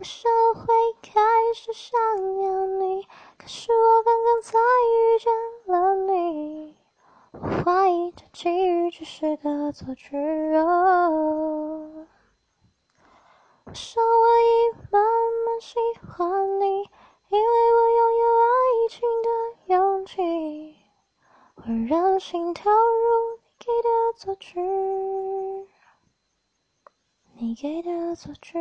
我想会开始想念你，可是我刚刚才遇见了你。我怀疑这奇遇只是个错觉。我想我已慢慢喜欢你，因为我拥有爱情的勇气。我让心投入你给的错觉，你给的错觉。